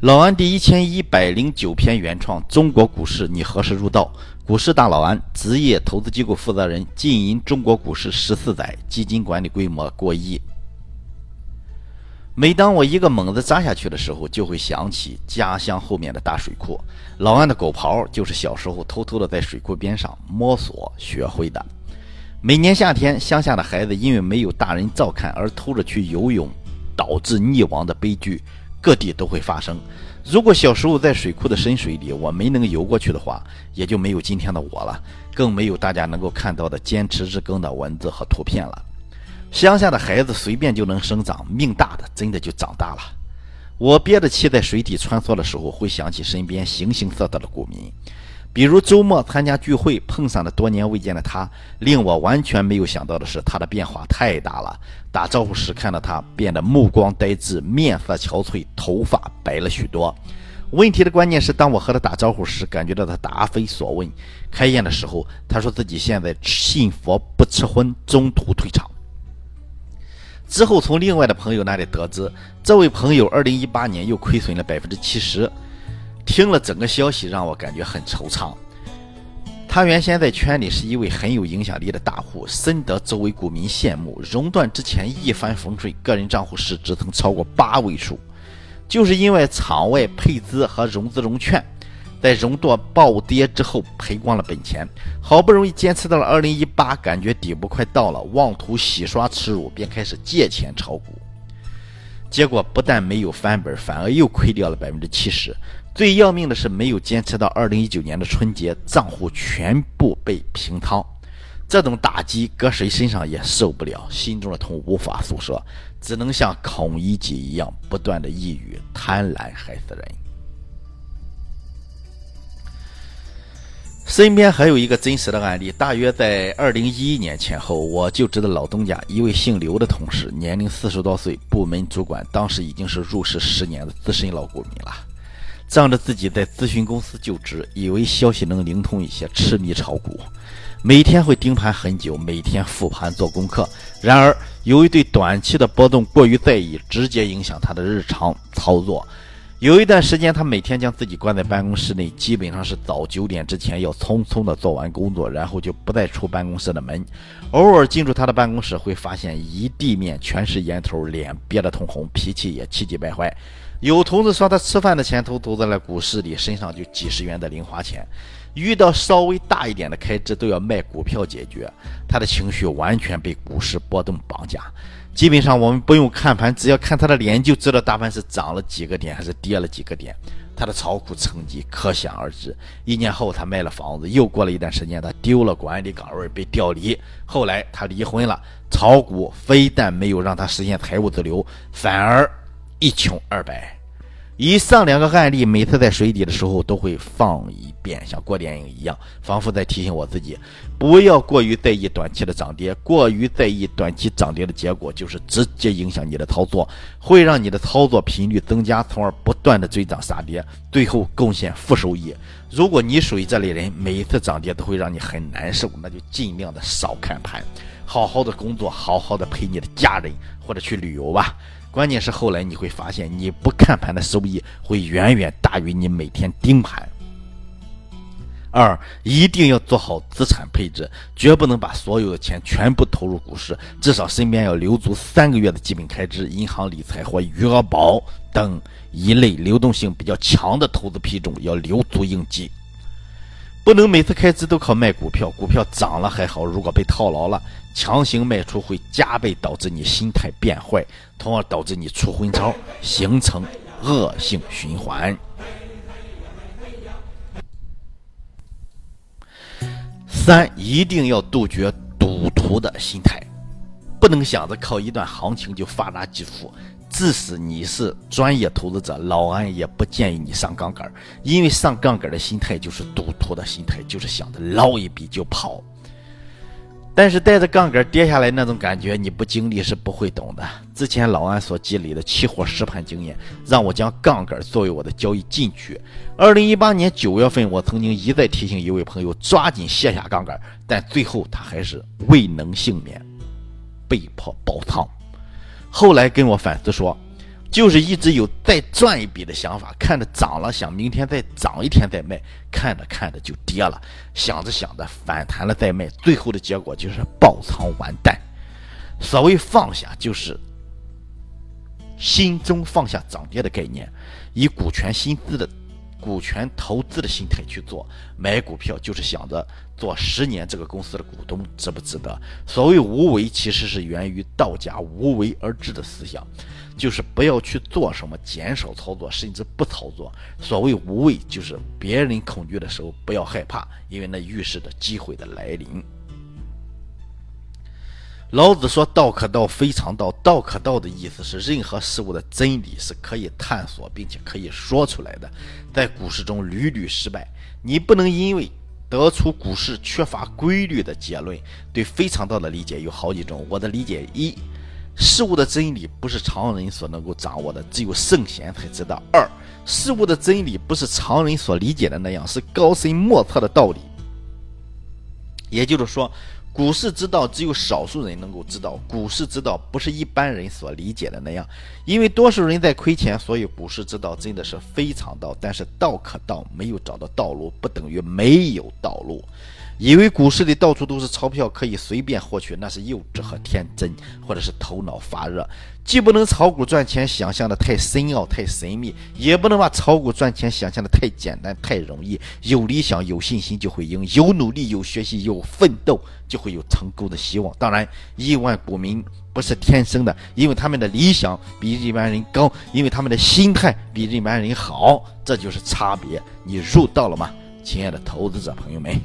老安第一千一百零九篇原创《中国股市你何时入道》，股市大老安，职业投资机构负责人，经营中国股市十四载，基金管理规模过亿。每当我一个猛子扎下去的时候，就会想起家乡后面的大水库。老安的狗刨就是小时候偷偷的在水库边上摸索学会的。每年夏天，乡下的孩子因为没有大人照看而偷着去游泳，导致溺亡的悲剧，各地都会发生。如果小时候在水库的深水里我没能游过去的话，也就没有今天的我了，更没有大家能够看到的坚持日更的文字和图片了。乡下的孩子随便就能生长，命大的真的就长大了。我憋着气在水底穿梭的时候，会想起身边形形色色的股民，比如周末参加聚会碰上了多年未见的他。令我完全没有想到的是，他的变化太大了。打招呼时看到他，变得目光呆滞，面色憔悴，头发白了许多。问题的关键是，当我和他打招呼时，感觉到他答非所问。开宴的时候，他说自己现在信佛不吃荤，中途退场。之后，从另外的朋友那里得知，这位朋友2018年又亏损了百分之七十。听了整个消息，让我感觉很惆怅。他原先在圈里是一位很有影响力的大户，深得周围股民羡慕。熔断之前一帆风顺，个人账户市值曾超过八位数，就是因为场外配资和融资融券。在熔断暴跌之后赔光了本钱，好不容易坚持到了二零一八，感觉底部快到了，妄图洗刷耻辱，便开始借钱炒股。结果不但没有翻本，反而又亏掉了百分之七十。最要命的是，没有坚持到二零一九年的春节，账户全部被平仓。这种打击，搁谁身上也受不了，心中的痛无法诉说，只能像孔乙己一样，不断的抑郁，贪婪害死人。身边还有一个真实的案例，大约在二零一一年前后，我就知道老东家一位姓刘的同事，年龄四十多岁，部门主管，当时已经是入市十年的资深老股民了。仗着自己在咨询公司就职，以为消息能灵通一些，痴迷炒股，每天会盯盘很久，每天复盘做功课。然而，由于对短期的波动过于在意，直接影响他的日常操作。有一段时间，他每天将自己关在办公室内，基本上是早九点之前要匆匆的做完工作，然后就不再出办公室的门。偶尔进入他的办公室，会发现一地面全是烟头，脸憋得通红，脾气也气急败坏。有同事说他吃饭的钱都投在了股市里，身上就几十元的零花钱，遇到稍微大一点的开支都要卖股票解决。他的情绪完全被股市波动绑架。基本上我们不用看盘，只要看他的脸就知道大盘是涨了几个点还是跌了几个点。他的炒股成绩可想而知。一年后他卖了房子，又过了一段时间他丢了管理岗位被调离。后来他离婚了。炒股非但没有让他实现财务自由，反而一穷二白。以上两个案例，每次在水底的时候都会放一遍，像过电影一样，仿佛在提醒我自己，不要过于在意短期的涨跌。过于在意短期涨跌的结果，就是直接影响你的操作，会让你的操作频率增加，从而不断的追涨杀跌，最后贡献负收益。如果你属于这类人，每一次涨跌都会让你很难受，那就尽量的少看盘，好好的工作，好好的陪你的家人，或者去旅游吧。关键是后来你会发现，你不看盘的收益会远远大于你每天盯盘。二，一定要做好资产配置，绝不能把所有的钱全部投入股市，至少身边要留足三个月的基本开支，银行理财或余额宝等一类流动性比较强的投资品种要留足应急。不能每次开支都靠卖股票，股票涨了还好，如果被套牢了，强行卖出会加倍导致你心态变坏，从而导致你出昏招，形成恶性循环。三，一定要杜绝赌徒的心态，不能想着靠一段行情就发达致富。即使你是专业投资者，老安也不建议你上杠杆，因为上杠杆的心态就是赌徒的心态，就是想着捞一笔就跑。但是带着杠杆跌下来那种感觉，你不经历是不会懂的。之前老安所积累的期货实盘经验，让我将杠杆作为我的交易禁区。二零一八年九月份，我曾经一再提醒一位朋友抓紧卸下杠杆，但最后他还是未能幸免，被迫爆仓。后来跟我反思说，就是一直有再赚一笔的想法，看着涨了，想明天再涨一天再卖，看着看着就跌了，想着想着反弹了再卖，最后的结果就是爆仓完蛋。所谓放下，就是心中放下涨跌的概念，以股权薪资的。股权投资的心态去做买股票，就是想着做十年这个公司的股东值不值得。所谓无为，其实是源于道家无为而治的思想，就是不要去做什么，减少操作，甚至不操作。所谓无为，就是别人恐惧的时候不要害怕，因为那预示着机会的来临。老子说：“道可道，非常道。道可道的意思是，任何事物的真理是可以探索并且可以说出来的。在股市中屡屡失败，你不能因为得出股市缺乏规律的结论。对非常道的理解有好几种。我的理解一，事物的真理不是常人所能够掌握的，只有圣贤才知道。二，事物的真理不是常人所理解的那样，是高深莫测的道理。也就是说。”股市之道只有少数人能够知道，股市之道不是一般人所理解的那样，因为多数人在亏钱，所以股市之道真的是非常道。但是道可道，没有找到道路，不等于没有道路。以为股市里到处都是钞票，可以随便获取，那是幼稚和天真，或者是头脑发热。既不能炒股赚钱想象的太深奥、太神秘，也不能把炒股赚钱想象的太简单、太容易。有理想、有信心就会赢；有努力、有学习、有奋斗，就会有成功的希望。当然，亿万股民不是天生的，因为他们的理想比一般人高，因为他们的心态比一般人好，这就是差别。你入道了吗，亲爱的投资者朋友们？